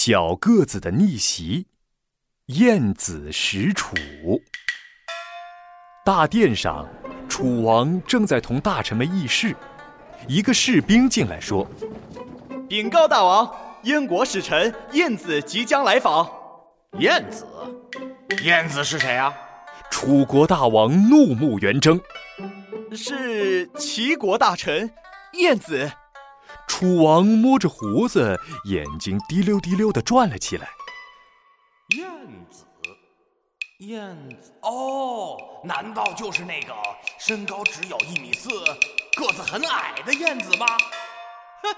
小个子的逆袭，晏子使楚。大殿上，楚王正在同大臣们议事。一个士兵进来说：“禀告大王，燕国使臣晏子即将来访。”晏子，晏子是谁啊？楚国大王怒目圆睁：“是齐国大臣晏子。”楚王摸着胡子，眼睛滴溜滴溜地转了起来。燕子，燕子，哦，难道就是那个身高只有一米四、个子很矮的燕子吗？哼，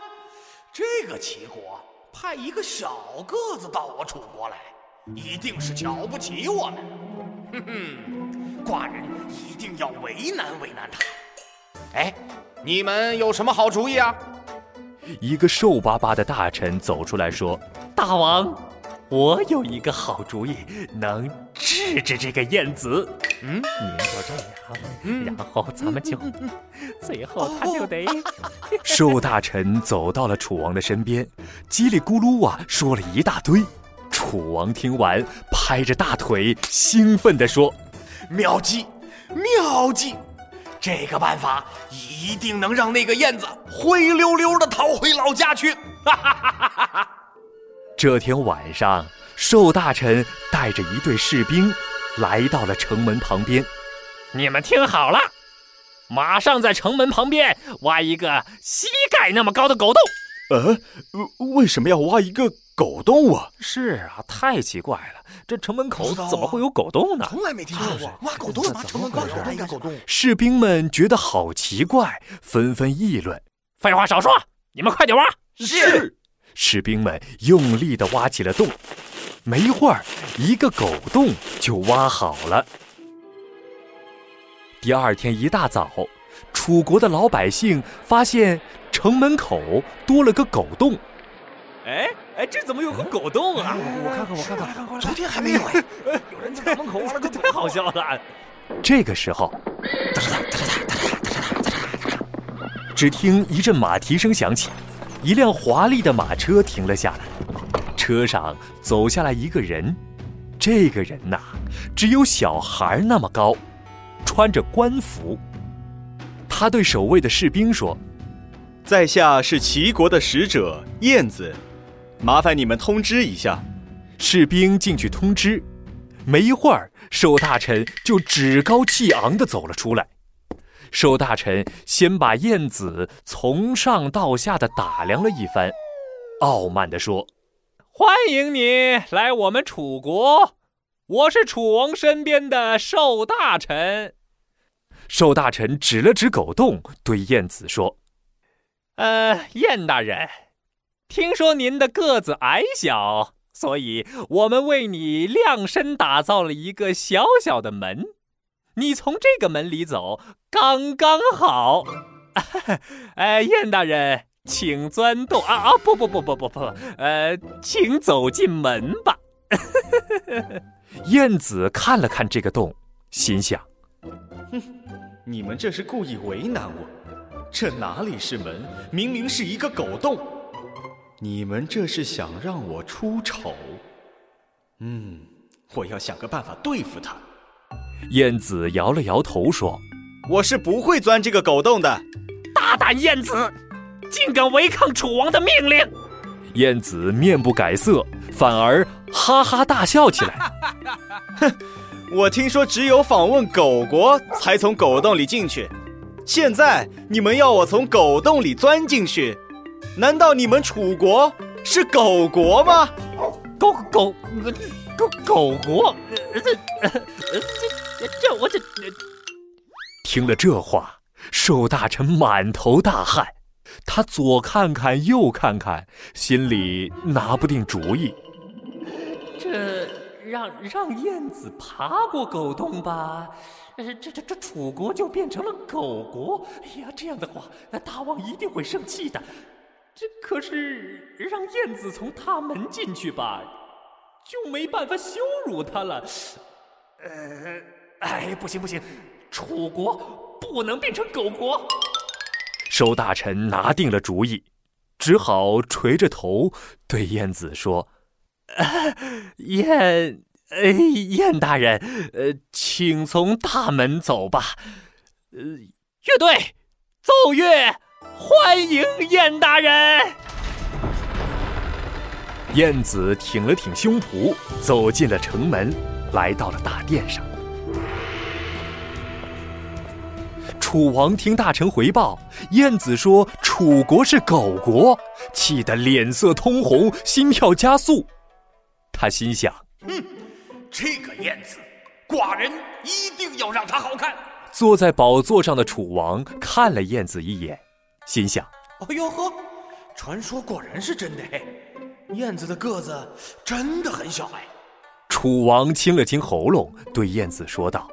这个齐国派一个小个子到我楚国来，一定是瞧不起我们。哼哼，寡人一定要为难为难他。哎，你们有什么好主意啊？一个瘦巴巴的大臣走出来说：“大王，我有一个好主意，能治治这个燕子。嗯，您就这样，然后咱们就，最后他就得……” 瘦大臣走到了楚王的身边，叽里咕噜啊说了一大堆。楚王听完，拍着大腿，兴奋地说：“妙计，妙计！”这个办法一定能让那个燕子灰溜溜的逃回老家去。哈哈哈哈哈！这天晚上，寿大臣带着一队士兵来到了城门旁边。你们听好了，马上在城门旁边挖一个膝盖那么高的狗洞。呃，为什么要挖一个？狗洞啊！是啊，太奇怪了，这城门口怎么会有狗洞呢？从来没听说过挖狗洞，挖城门口挖一个狗洞。士兵们觉得好奇怪，纷纷议论：“废话少说，你们快点挖！”是。士兵们用力地挖起了洞，没一会儿，一个狗洞就挖好了。第二天一大早，楚国的老百姓发现城门口多了个狗洞。哎哎，这怎么有个狗洞啊？我看看，我看看，昨天还没有哎。有人在门口挖了个，太好笑了。这个时候，只听一阵马蹄声响起，一辆华丽的马车停了下来，车上走下来一个人。这个人呐，只有小孩那么高，穿着官服。他对守卫的士兵说：“在下是齐国的使者燕子。”麻烦你们通知一下，士兵进去通知。没一会儿，瘦大臣就趾高气昂地走了出来。寿大臣先把燕子从上到下的打量了一番，傲慢地说：“欢迎你来我们楚国，我是楚王身边的寿大臣。”寿大臣指了指狗洞，对燕子说：“呃，燕大人。”听说您的个子矮小，所以我们为你量身打造了一个小小的门，你从这个门里走刚刚好。哎，燕大人，请钻洞啊啊！不不不不不不，呃，请走进门吧。燕子看了看这个洞，心想：哼，你们这是故意为难我。这哪里是门，明明是一个狗洞。你们这是想让我出丑？嗯，我要想个办法对付他。燕子摇了摇头说：“我是不会钻这个狗洞的。”大胆燕子，竟敢违抗楚王的命令！燕子面不改色，反而哈哈大笑起来。哼，我听说只有访问狗国才从狗洞里进去，现在你们要我从狗洞里钻进去？难道你们楚国是狗国吗？狗狗狗狗国？这这我这……听了这话，瘦大臣满头大汗，他左看看右看看，心里拿不定主意。这让让燕子爬过狗洞吧？这这这楚国就变成了狗国？哎呀，这样的话，那大王一定会生气的。这可是让燕子从他门进去吧，就没办法羞辱他了。呃，哎，不行不行，楚国不能变成狗国。收大臣拿定了主意，只好垂着头对燕子说：“燕，呃，燕大人，呃，请从大门走吧。呃，乐队，奏乐，欢迎燕大人。燕子挺了挺胸脯，走进了城门，来到了大殿上。楚王听大臣回报，燕子说楚国是狗国，气得脸色通红，心跳加速。他心想：“嗯，这个燕子，寡人一定要让他好看。”坐在宝座上的楚王看了燕子一眼，心想：“哎呦呵，传说果然是真的嘿。”燕子的个子真的很小哎。楚王清了清喉咙，对燕子说道：“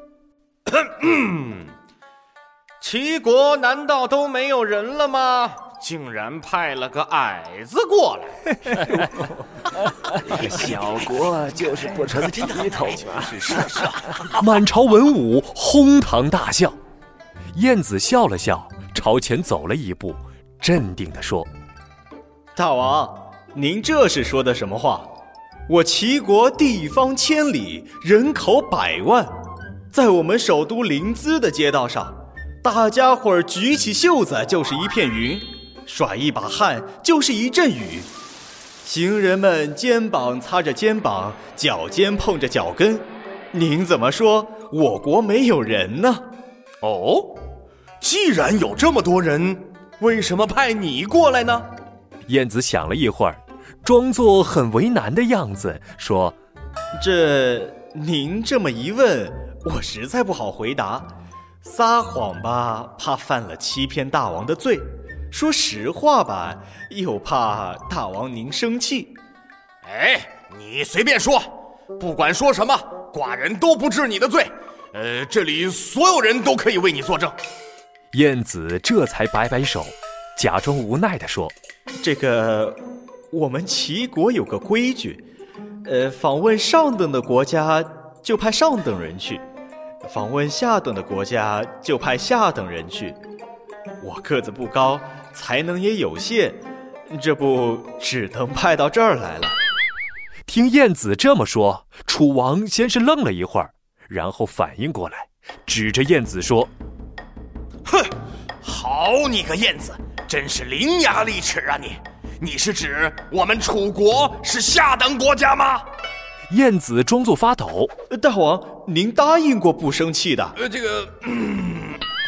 齐国难道都没有人了吗？竟然派了个矮子过来！小国就是不成体统啊！是是是！满朝文武哄堂大笑。燕子笑了笑，朝前走了一步，镇定地说：“大王。”您这是说的什么话？我齐国地方千里，人口百万，在我们首都临淄的街道上，大家伙儿举起袖子就是一片云，甩一把汗就是一阵雨，行人们肩膀擦着肩膀，脚尖碰着脚跟，您怎么说我国没有人呢？哦，既然有这么多人，为什么派你过来呢？燕子想了一会儿。装作很为难的样子说：“这您这么一问，我实在不好回答。撒谎吧，怕犯了欺骗大王的罪；说实话吧，又怕大王您生气。哎，你随便说，不管说什么，寡人都不治你的罪。呃，这里所有人都可以为你作证。”燕子这才摆摆手，假装无奈地说：“这个。”我们齐国有个规矩，呃，访问上等的国家就派上等人去，访问下等的国家就派下等人去。我个子不高，才能也有限，这不只能派到这儿来了。听燕子这么说，楚王先是愣了一会儿，然后反应过来，指着燕子说：“哼，好你个燕子，真是伶牙俐齿啊你！”你是指我们楚国是下等国家吗？燕子装作发抖。大王，您答应过不生气的。呃，这个，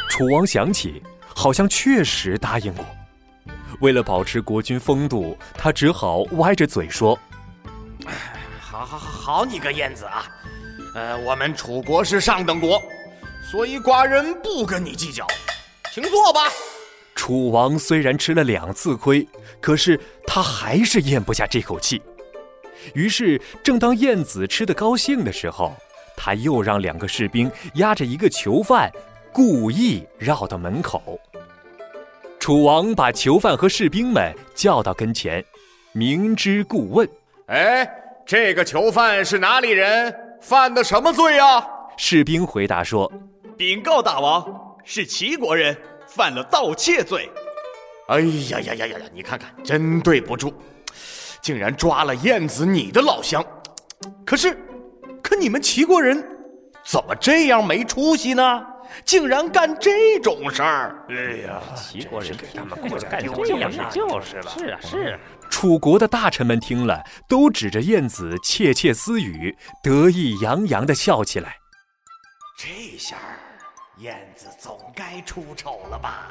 楚王想起，好像确实答应过。为了保持国君风度，他只好歪着嘴说：“好好好，好你个燕子啊！呃，我们楚国是上等国，所以寡人不跟你计较，请坐吧。”楚王虽然吃了两次亏，可是他还是咽不下这口气。于是，正当晏子吃得高兴的时候，他又让两个士兵押着一个囚犯，故意绕到门口。楚王把囚犯和士兵们叫到跟前，明知故问：“哎，这个囚犯是哪里人？犯的什么罪啊？”士兵回答说：“禀告大王，是齐国人。”犯了盗窃罪，哎呀呀呀呀呀！你看看，真对不住，竟然抓了燕子你的老乡。可是，可你们齐国人怎么这样没出息呢？竟然干这种事儿！哎呀，齐国人给他们国家干这样事就是了。是啊，是啊。楚国的大臣们听了，都指着燕子窃窃私语，得意洋洋地笑起来。这下。燕子总该出丑了吧？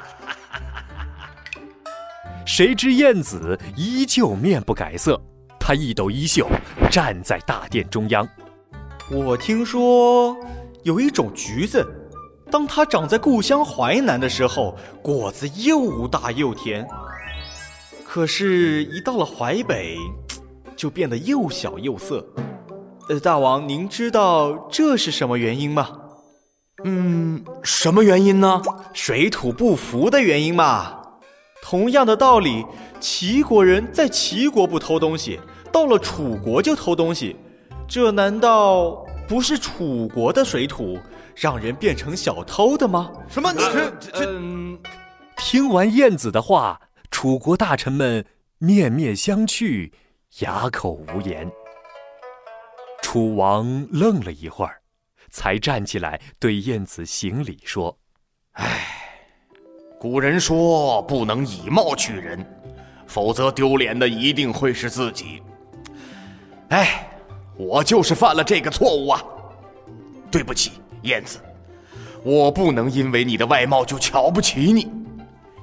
谁知燕子依旧面不改色，她一抖衣袖，站在大殿中央。我听说有一种橘子，当它长在故乡淮南的时候，果子又大又甜；可是，一到了淮北，就变得又小又涩。呃，大王，您知道这是什么原因吗？嗯，什么原因呢？水土不服的原因嘛。同样的道理，齐国人在齐国不偷东西，到了楚国就偷东西，这难道不是楚国的水土让人变成小偷的吗？什么？你这这……听完晏子的话，楚国大臣们面面相觑，哑口无言。楚王愣了一会儿，才站起来对燕子行礼说：“唉，古人说不能以貌取人，否则丢脸的一定会是自己。唉，我就是犯了这个错误啊！对不起，燕子，我不能因为你的外貌就瞧不起你。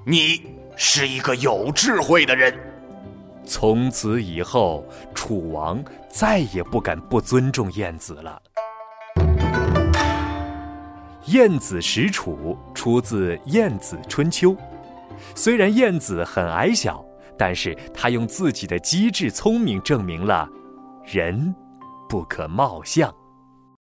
你是一个有智慧的人。”从此以后，楚王再也不敢不尊重晏子了。晏子使楚出自《晏子春秋》，虽然晏子很矮小，但是他用自己的机智聪明证明了，人不可貌相。